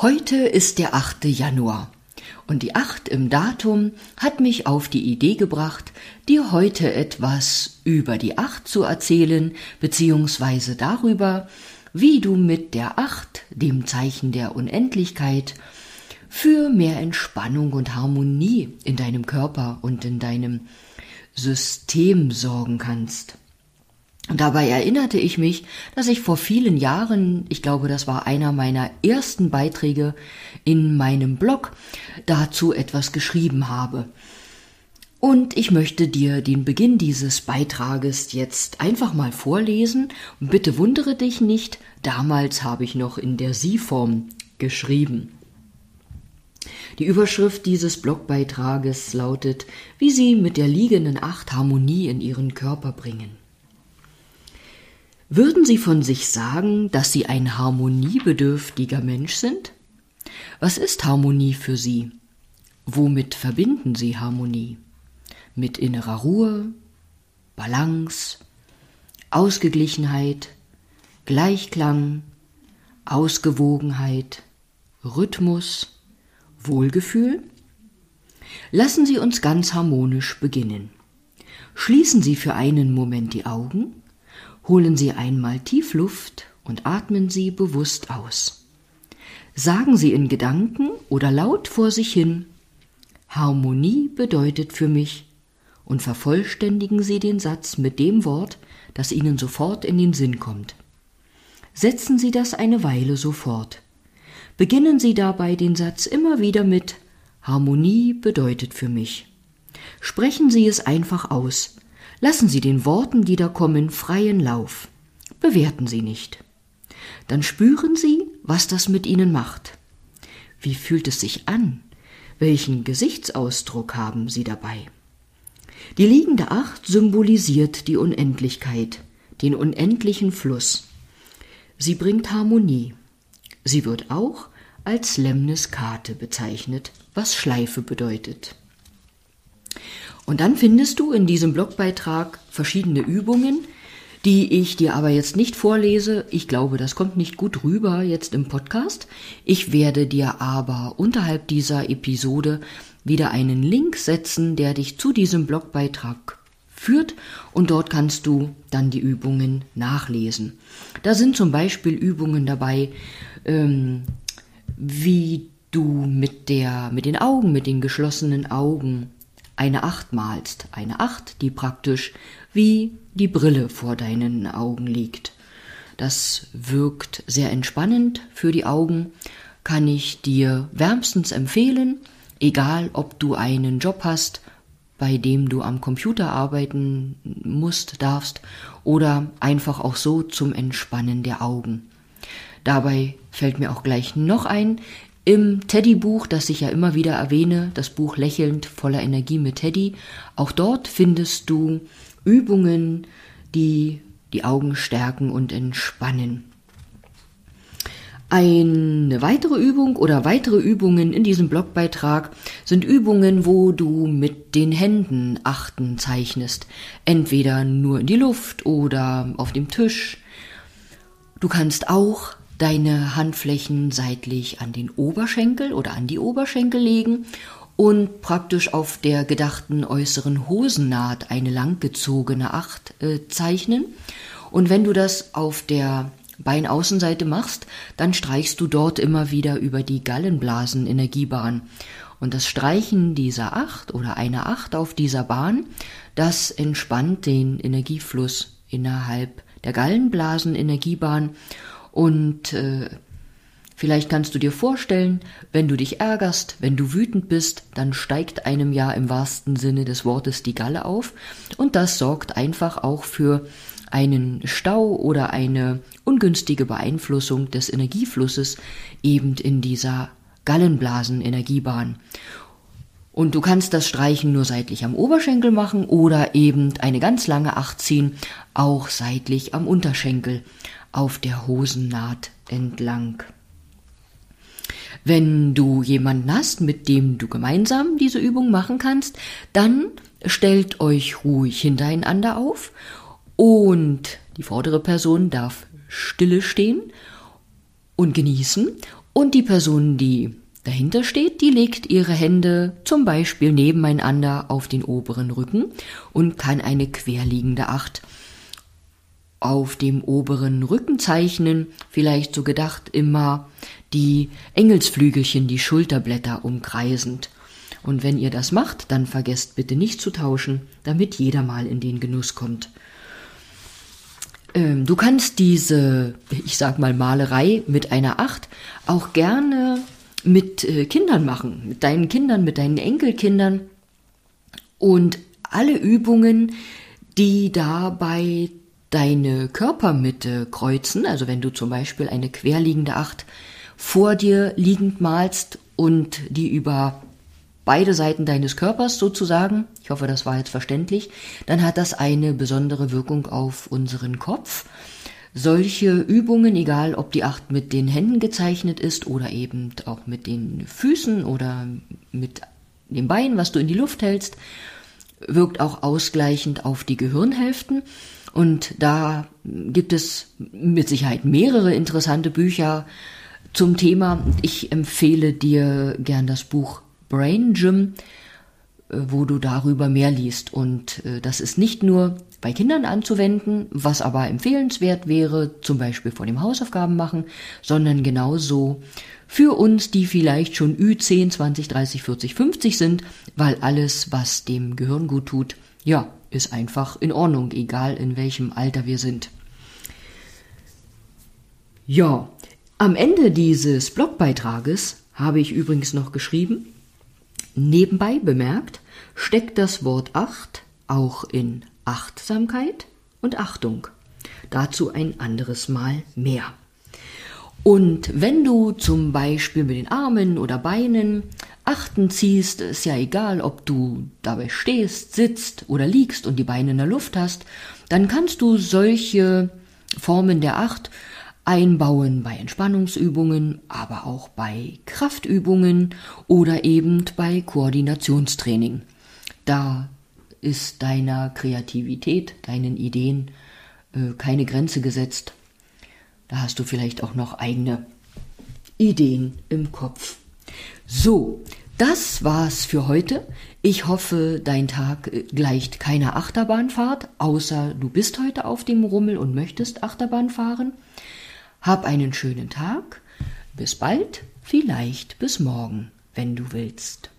Heute ist der 8. Januar und die 8 im Datum hat mich auf die Idee gebracht, dir heute etwas über die 8 zu erzählen, beziehungsweise darüber, wie du mit der 8, dem Zeichen der Unendlichkeit, für mehr Entspannung und Harmonie in deinem Körper und in deinem System sorgen kannst. Dabei erinnerte ich mich, dass ich vor vielen Jahren, ich glaube, das war einer meiner ersten Beiträge in meinem Blog, dazu etwas geschrieben habe. Und ich möchte dir den Beginn dieses Beitrages jetzt einfach mal vorlesen. Bitte wundere dich nicht, damals habe ich noch in der Sie-Form geschrieben. Die Überschrift dieses Blogbeitrages lautet, wie Sie mit der liegenden Acht Harmonie in Ihren Körper bringen. Würden Sie von sich sagen, dass Sie ein harmoniebedürftiger Mensch sind? Was ist Harmonie für Sie? Womit verbinden Sie Harmonie? Mit innerer Ruhe, Balance, Ausgeglichenheit, Gleichklang, Ausgewogenheit, Rhythmus, Wohlgefühl? Lassen Sie uns ganz harmonisch beginnen. Schließen Sie für einen Moment die Augen Holen Sie einmal tief Luft und atmen Sie bewusst aus. Sagen Sie in Gedanken oder laut vor sich hin, Harmonie bedeutet für mich, und vervollständigen Sie den Satz mit dem Wort, das Ihnen sofort in den Sinn kommt. Setzen Sie das eine Weile so fort. Beginnen Sie dabei den Satz immer wieder mit Harmonie bedeutet für mich. Sprechen Sie es einfach aus, Lassen Sie den Worten, die da kommen, freien Lauf. Bewerten Sie nicht. Dann spüren Sie, was das mit Ihnen macht. Wie fühlt es sich an? Welchen Gesichtsausdruck haben Sie dabei? Die liegende Acht symbolisiert die Unendlichkeit, den unendlichen Fluss. Sie bringt Harmonie. Sie wird auch als Lemniskate bezeichnet, was Schleife bedeutet. Und dann findest du in diesem Blogbeitrag verschiedene Übungen, die ich dir aber jetzt nicht vorlese. Ich glaube, das kommt nicht gut rüber jetzt im Podcast. Ich werde dir aber unterhalb dieser Episode wieder einen Link setzen, der dich zu diesem Blogbeitrag führt und dort kannst du dann die Übungen nachlesen. Da sind zum Beispiel Übungen dabei, ähm, wie du mit der, mit den Augen, mit den geschlossenen Augen eine Acht malst, eine Acht, die praktisch wie die Brille vor deinen Augen liegt. Das wirkt sehr entspannend für die Augen, kann ich dir wärmstens empfehlen, egal ob du einen Job hast, bei dem du am Computer arbeiten musst, darfst, oder einfach auch so zum Entspannen der Augen. Dabei fällt mir auch gleich noch ein, im Teddy-Buch, das ich ja immer wieder erwähne, das Buch Lächelnd voller Energie mit Teddy, auch dort findest du Übungen, die die Augen stärken und entspannen. Eine weitere Übung oder weitere Übungen in diesem Blogbeitrag sind Übungen, wo du mit den Händen Achten zeichnest. Entweder nur in die Luft oder auf dem Tisch. Du kannst auch deine Handflächen seitlich an den Oberschenkel oder an die Oberschenkel legen und praktisch auf der gedachten äußeren Hosennaht eine langgezogene Acht äh, zeichnen. Und wenn du das auf der Beinaußenseite machst, dann streichst du dort immer wieder über die Gallenblasen-Energiebahn. Und das Streichen dieser Acht oder einer Acht auf dieser Bahn, das entspannt den Energiefluss innerhalb der Gallenblasen-Energiebahn und äh, vielleicht kannst du dir vorstellen, wenn du dich ärgerst, wenn du wütend bist, dann steigt einem ja im wahrsten Sinne des Wortes die Galle auf. Und das sorgt einfach auch für einen Stau oder eine ungünstige Beeinflussung des Energieflusses eben in dieser Gallenblasen-Energiebahn. Und du kannst das Streichen nur seitlich am Oberschenkel machen oder eben eine ganz lange Acht ziehen, auch seitlich am Unterschenkel auf der Hosennaht entlang. Wenn du jemanden hast, mit dem du gemeinsam diese Übung machen kannst, dann stellt euch ruhig hintereinander auf und die vordere Person darf stille stehen und genießen Und die Person, die dahinter steht, die legt ihre Hände zum Beispiel nebeneinander auf den oberen Rücken und kann eine querliegende Acht auf dem oberen Rücken zeichnen, vielleicht so gedacht immer die Engelsflügelchen, die Schulterblätter umkreisend. Und wenn ihr das macht, dann vergesst bitte nicht zu tauschen, damit jeder mal in den Genuss kommt. Ähm, du kannst diese, ich sag mal, Malerei mit einer Acht auch gerne mit äh, Kindern machen, mit deinen Kindern, mit deinen Enkelkindern. Und alle Übungen, die dabei deine Körpermitte kreuzen, also wenn du zum Beispiel eine querliegende Acht vor dir liegend malst und die über beide Seiten deines Körpers sozusagen, ich hoffe, das war jetzt verständlich, dann hat das eine besondere Wirkung auf unseren Kopf. Solche Übungen, egal ob die Acht mit den Händen gezeichnet ist oder eben auch mit den Füßen oder mit dem Bein, was du in die Luft hältst, wirkt auch ausgleichend auf die Gehirnhälften. Und da gibt es mit Sicherheit mehrere interessante Bücher zum Thema. Ich empfehle dir gern das Buch Brain Gym, wo du darüber mehr liest. Und äh, das ist nicht nur bei Kindern anzuwenden, was aber empfehlenswert wäre, zum Beispiel vor dem Hausaufgaben machen, sondern genauso für uns, die vielleicht schon Ü10, 20, 30, 40, 50 sind, weil alles, was dem Gehirn gut tut, ja, ist einfach in Ordnung, egal in welchem Alter wir sind. Ja, am Ende dieses Blogbeitrages habe ich übrigens noch geschrieben, nebenbei bemerkt, steckt das Wort Acht auch in Achtsamkeit und Achtung. Dazu ein anderes Mal mehr. Und wenn du zum Beispiel mit den Armen oder Beinen Achten ziehst, ist ja egal, ob du dabei stehst, sitzt oder liegst und die Beine in der Luft hast, dann kannst du solche Formen der Acht einbauen bei Entspannungsübungen, aber auch bei Kraftübungen oder eben bei Koordinationstraining. Da ist deiner Kreativität, deinen Ideen äh, keine Grenze gesetzt. Da hast du vielleicht auch noch eigene Ideen im Kopf. So, das war's für heute. Ich hoffe, dein Tag äh, gleicht keiner Achterbahnfahrt, außer du bist heute auf dem Rummel und möchtest Achterbahn fahren. Hab einen schönen Tag. Bis bald, vielleicht bis morgen, wenn du willst.